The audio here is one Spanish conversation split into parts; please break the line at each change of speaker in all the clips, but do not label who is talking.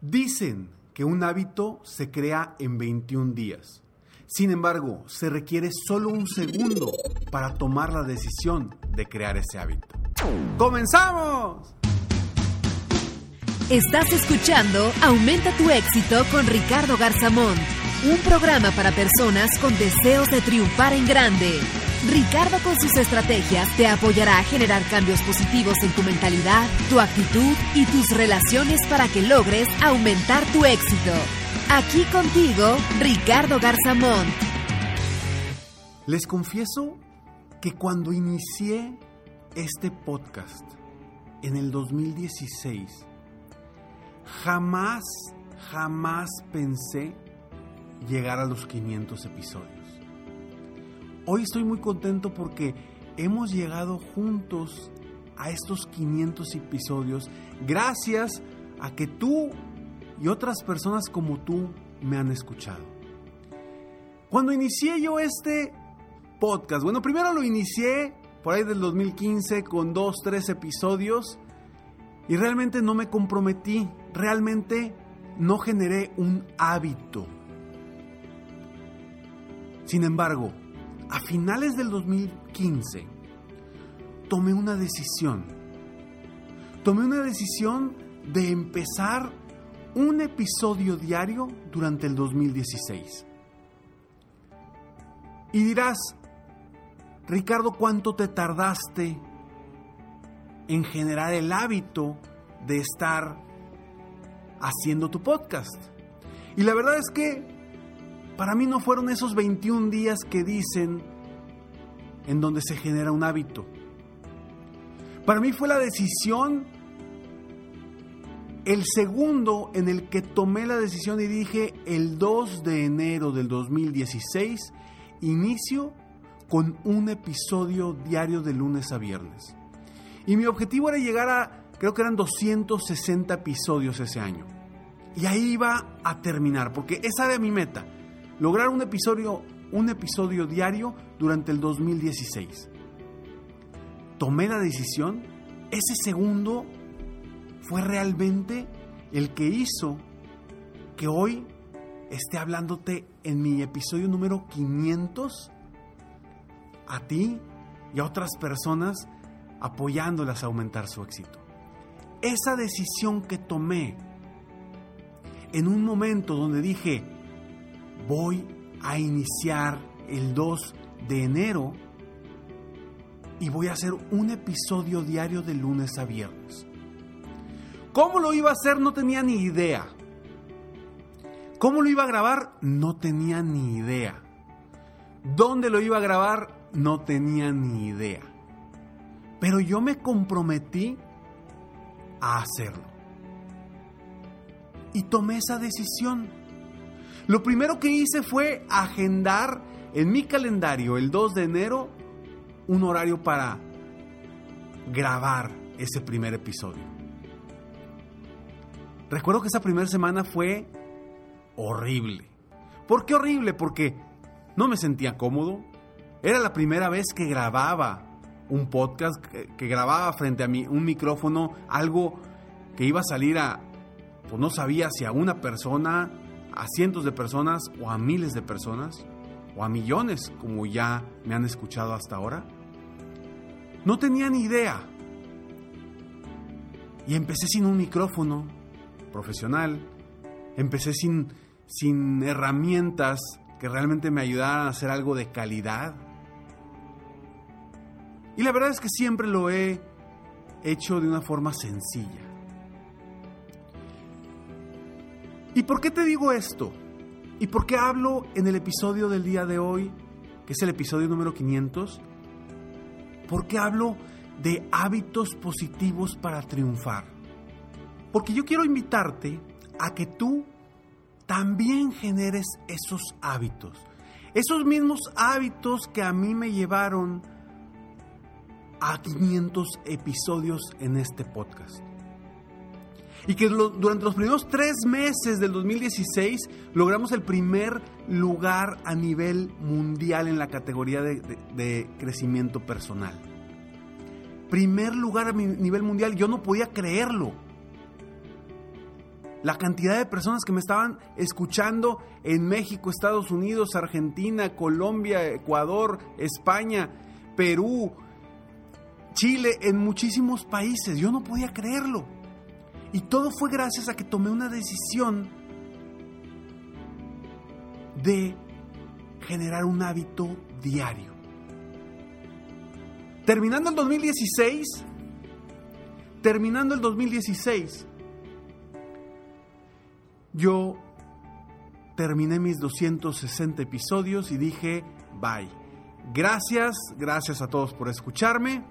Dicen que un hábito se crea en 21 días. Sin embargo, se requiere solo un segundo para tomar la decisión de crear ese hábito. ¡Comenzamos!
Estás escuchando Aumenta tu éxito con Ricardo Garzamón, un programa para personas con deseos de triunfar en grande. Ricardo con sus estrategias te apoyará a generar cambios positivos en tu mentalidad, tu actitud y tus relaciones para que logres aumentar tu éxito. Aquí contigo, Ricardo Garzamón.
Les confieso que cuando inicié este podcast en el 2016, jamás, jamás pensé llegar a los 500 episodios. Hoy estoy muy contento porque hemos llegado juntos a estos 500 episodios gracias a que tú y otras personas como tú me han escuchado. Cuando inicié yo este podcast, bueno, primero lo inicié por ahí del 2015 con dos, tres episodios y realmente no me comprometí, realmente no generé un hábito. Sin embargo, a finales del 2015 tomé una decisión. Tomé una decisión de empezar un episodio diario durante el 2016. Y dirás, Ricardo, ¿cuánto te tardaste en generar el hábito de estar haciendo tu podcast? Y la verdad es que para mí no fueron esos 21 días que dicen en donde se genera un hábito. Para mí fue la decisión, el segundo en el que tomé la decisión y dije, el 2 de enero del 2016, inicio con un episodio diario de lunes a viernes. Y mi objetivo era llegar a, creo que eran 260 episodios ese año. Y ahí iba a terminar, porque esa era mi meta lograr un episodio, un episodio diario durante el 2016. Tomé la decisión, ese segundo fue realmente el que hizo que hoy esté hablándote en mi episodio número 500 a ti y a otras personas apoyándolas a aumentar su éxito. Esa decisión que tomé en un momento donde dije, voy a iniciar el 2 de enero y voy a hacer un episodio diario de lunes a viernes. ¿Cómo lo iba a hacer? No tenía ni idea. ¿Cómo lo iba a grabar? No tenía ni idea. ¿Dónde lo iba a grabar? No tenía ni idea. Pero yo me comprometí a hacerlo. Y tomé esa decisión. Lo primero que hice fue agendar en mi calendario el 2 de enero un horario para grabar ese primer episodio. Recuerdo que esa primera semana fue horrible. ¿Por qué horrible? Porque no me sentía cómodo. Era la primera vez que grababa un podcast, que, grababa frente a mí un micrófono, algo que iba a salir a, pues no sabía si a una persona, a cientos de personas o a miles de personas o a millones como ya me han escuchado hasta ahora? No tenía ni idea. Y empecé sin un micrófono profesional, Empecé sin, sin herramientas que realmente me ayudaran a hacer algo de calidad. Y la verdad es que siempre lo he hecho de una forma sencilla. ¿Y por qué te digo esto? ¿Y por qué hablo en el episodio del día de hoy, que es el episodio número 500? ¿Por qué hablo de hábitos positivos para triunfar? Porque yo quiero invitarte a que tú también generes esos hábitos. Esos mismos hábitos que a mí me llevaron a 500 episodios en este podcast. Y que durante los primeros tres meses del 2016 logramos el primer lugar a nivel mundial en la categoría de, crecimiento personal. Primer lugar a nivel mundial, yo no podía creerlo. La cantidad de personas que me estaban escuchando en México, Estados Unidos, Argentina, Colombia, Ecuador, España, Perú, Chile, en muchísimos países. Yo no podía creerlo. Y todo fue gracias a que tomé una decisión de generar un hábito diario. Terminando el 2016, terminando el 2016, yo terminé mis 260 episodios y dije, bye. Gracias, gracias a todos por escucharme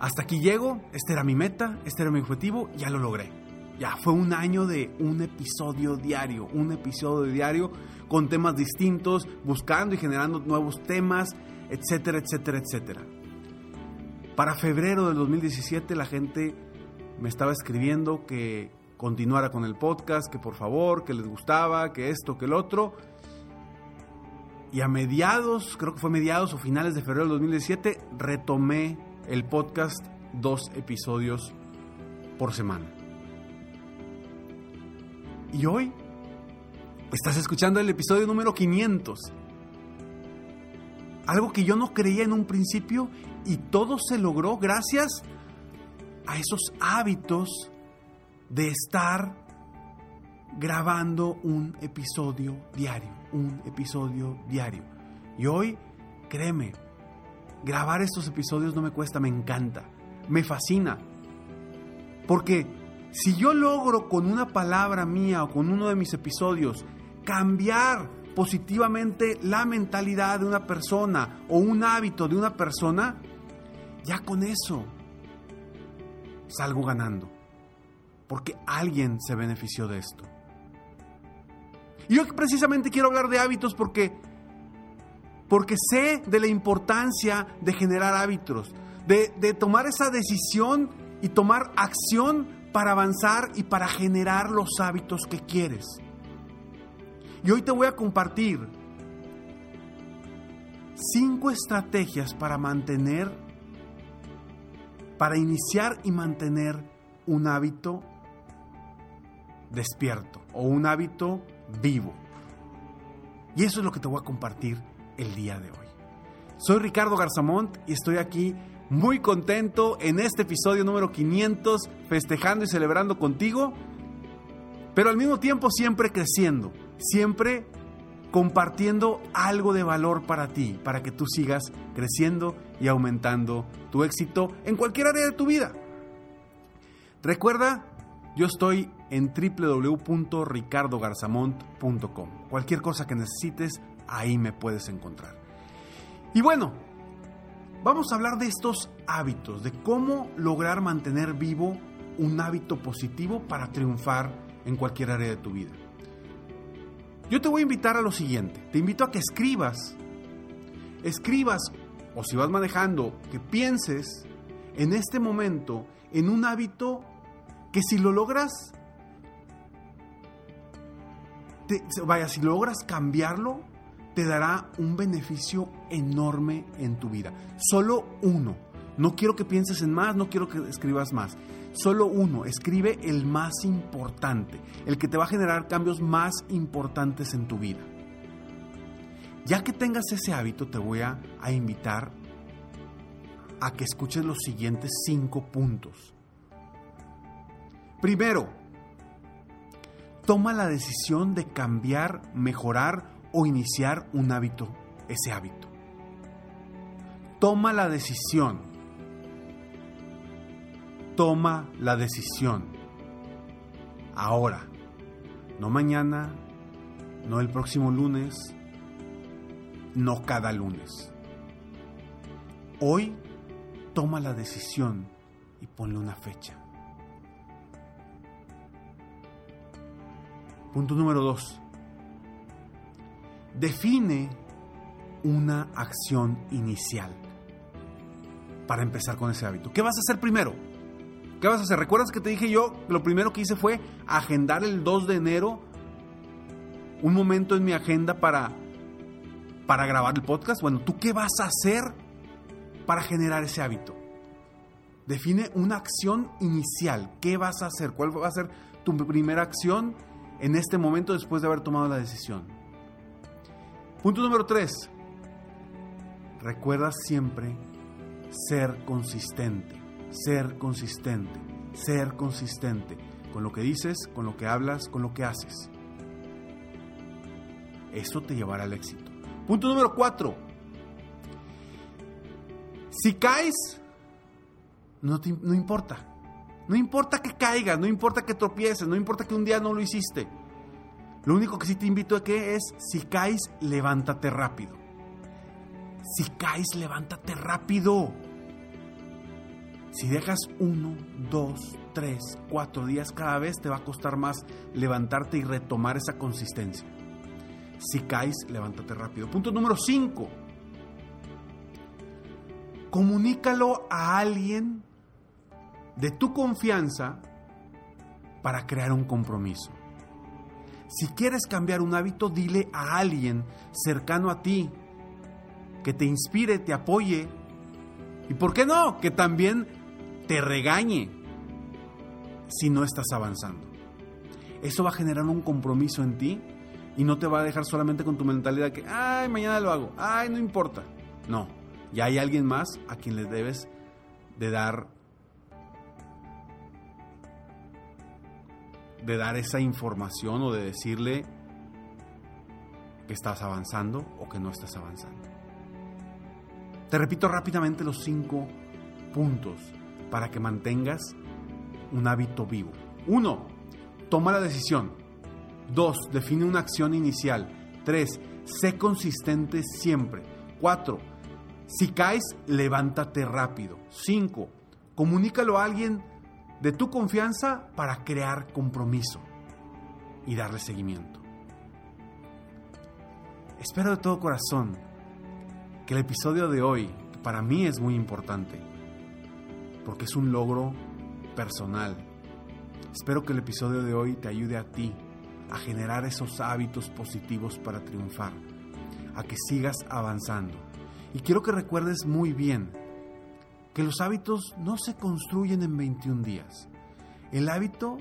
hasta aquí llego, esta era mi meta, este era mi objetivo, ya lo logré. Ya fue un año de un episodio diario, un episodio diario con temas distintos, buscando y generando nuevos temas, etcétera, etcétera, etcétera. Para febrero del 2017 la gente me estaba escribiendo que continuara con el podcast, que por favor, que les gustaba, que esto, que el otro. Y a mediados, creo que fue mediados o finales de febrero del 2017, retomé el podcast dos episodios por semana. Y hoy estás escuchando el episodio número 500. Algo que yo no creía en un principio y todo se logró gracias a esos hábitos de estar grabando un episodio diario, un episodio diario. Y hoy, créeme, grabar estos episodios no me cuesta, me encanta, me fascina. Porque si yo logro con una palabra mía o con uno de mis episodios cambiar positivamente la mentalidad de una persona o un hábito de una persona, ya con eso salgo ganando. Porque alguien se benefició de esto. Y yo precisamente quiero hablar de hábitos porque porque sé de la importancia de generar hábitos, de, tomar esa decisión y tomar acción para avanzar y para generar los hábitos que quieres. Y hoy te voy a compartir cinco estrategias para mantener, para iniciar y mantener un hábito despierto o un hábito vivo. Y eso es lo que te voy a compartir el día de hoy. Soy Ricardo Garzamont y estoy aquí muy contento en este episodio número 500, festejando y celebrando contigo, pero al mismo tiempo siempre creciendo, siempre compartiendo algo de valor para ti, para que tú sigas creciendo y aumentando tu éxito en cualquier área de tu vida. Recuerda, yo estoy en www.ricardogarzamont.com. Cualquier cosa que necesites, ahí me puedes encontrar. Y bueno, vamos a hablar de estos hábitos, de cómo lograr mantener vivo un hábito positivo para triunfar en cualquier área de tu vida. Yo te voy a invitar a lo siguiente, te invito a que escribas, escribas, o si vas manejando, que pienses en este momento en un hábito que si lo logras, vaya, si logras cambiarlo, te dará un beneficio enorme en tu vida. Solo uno. No quiero que pienses en más, no quiero que escribas más. Solo uno. Escribe el más importante, el que te va a generar cambios más importantes en tu vida. Ya que tengas ese hábito, te voy a, invitar a que escuches los siguientes cinco puntos. Primero, toma la decisión de cambiar, mejorar o iniciar un hábito, ese hábito. Toma la decisión. Toma la decisión. Ahora. No mañana, no el próximo lunes, no cada lunes. Hoy toma la decisión y ponle una fecha. Punto número dos. Define una acción inicial para empezar con ese hábito. ¿Qué vas a hacer primero? ¿Qué vas a hacer? ¿Recuerdas que te dije yo? Lo primero que hice fue agendar el 2 de enero un momento en mi agenda para, para grabar el podcast. Bueno, ¿tú qué vas a hacer para generar ese hábito? Define una acción inicial. ¿Qué vas a hacer? ¿Cuál va a ser tu primera acción en este momento después de haber tomado la decisión? Punto número 3. Recuerda siempre ser consistente, ser consistente, ser consistente con lo que dices, con lo que hablas, con lo que haces. Eso te llevará al éxito. Punto número 4. Si caes, no, no importa. No importa que caigas, no importa que tropieces, no importa que un día no lo hiciste. Lo único que sí te invito a que es, si caes, levántate rápido. Si caes, levántate rápido. Si dejas uno, dos, tres, cuatro días, cada vez te va a costar más levantarte y retomar esa consistencia. Si caes, levántate rápido. Punto número cinco. Comunícalo a alguien de tu confianza para crear un compromiso. Si quieres cambiar un hábito, dile a alguien cercano a ti que te inspire, te apoye y, ¿por qué no?, que también te regañe si no estás avanzando. Eso va a generar un compromiso en ti y no te va a dejar solamente con tu mentalidad que, ay, mañana lo hago, ay, no importa. No, ya hay alguien más a quien le debes de dar de dar esa información o de decirle que estás avanzando o que no estás avanzando. Te repito rápidamente los cinco puntos para que mantengas un hábito vivo. Uno, toma la decisión. Dos, define una acción inicial. Tres, sé consistente siempre. Cuatro, si caes, levántate rápido. Cinco, comunícalo a alguien de tu confianza para crear compromiso y darle seguimiento. Espero de todo corazón que el episodio de hoy, para mí es muy importante, porque es un logro personal. Espero que el episodio de hoy te ayude a ti a generar esos hábitos positivos para triunfar, a que sigas avanzando. Y quiero que recuerdes muy bien que los hábitos no se construyen en 21 días. El hábito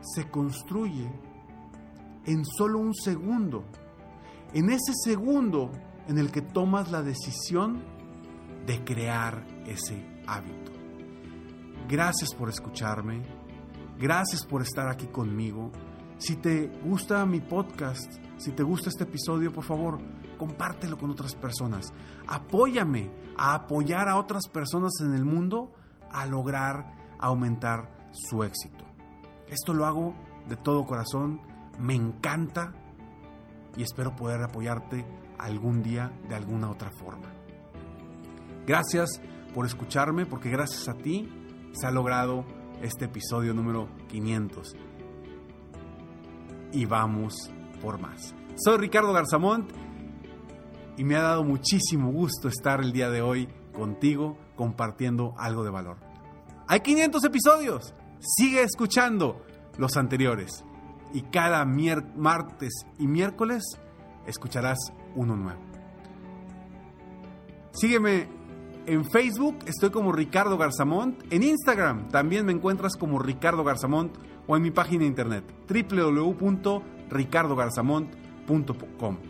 se construye en solo un segundo. En ese segundo en el que tomas la decisión de crear ese hábito. Gracias por escucharme. Gracias por estar aquí conmigo. Si te gusta mi podcast, si te gusta este episodio, por favor, compártelo con otras personas. Apóyame a apoyar a otras personas en el mundo a lograr aumentar su éxito. Esto lo hago de todo corazón, me encanta y espero poder apoyarte algún día de alguna otra forma. Gracias por escucharme porque gracias a ti se ha logrado este episodio número 500. Y vamos por más. Soy Ricardo Garzamont y me ha dado muchísimo gusto estar el día de hoy contigo compartiendo algo de valor. Hay 500 episodios. Sigue escuchando los anteriores y cada martes y miércoles escucharás uno nuevo. Sígueme en Facebook, estoy como Ricardo Garzamont. En Instagram también me encuentras como Ricardo Garzamont o en mi página de internet www.ricardogarzamont.com.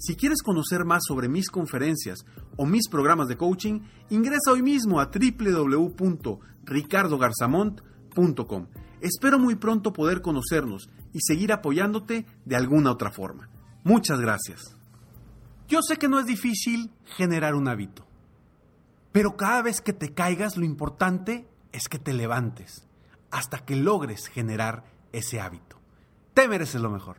Si quieres conocer más sobre mis conferencias o mis programas de coaching, ingresa hoy mismo a www.ricardogarzamont.com. Espero muy pronto poder conocernos y seguir apoyándote de alguna otra forma. Muchas gracias. Yo sé que no es difícil generar un hábito, pero cada vez que te caigas lo importante es que te levantes hasta que logres generar ese hábito. Te mereces lo mejor.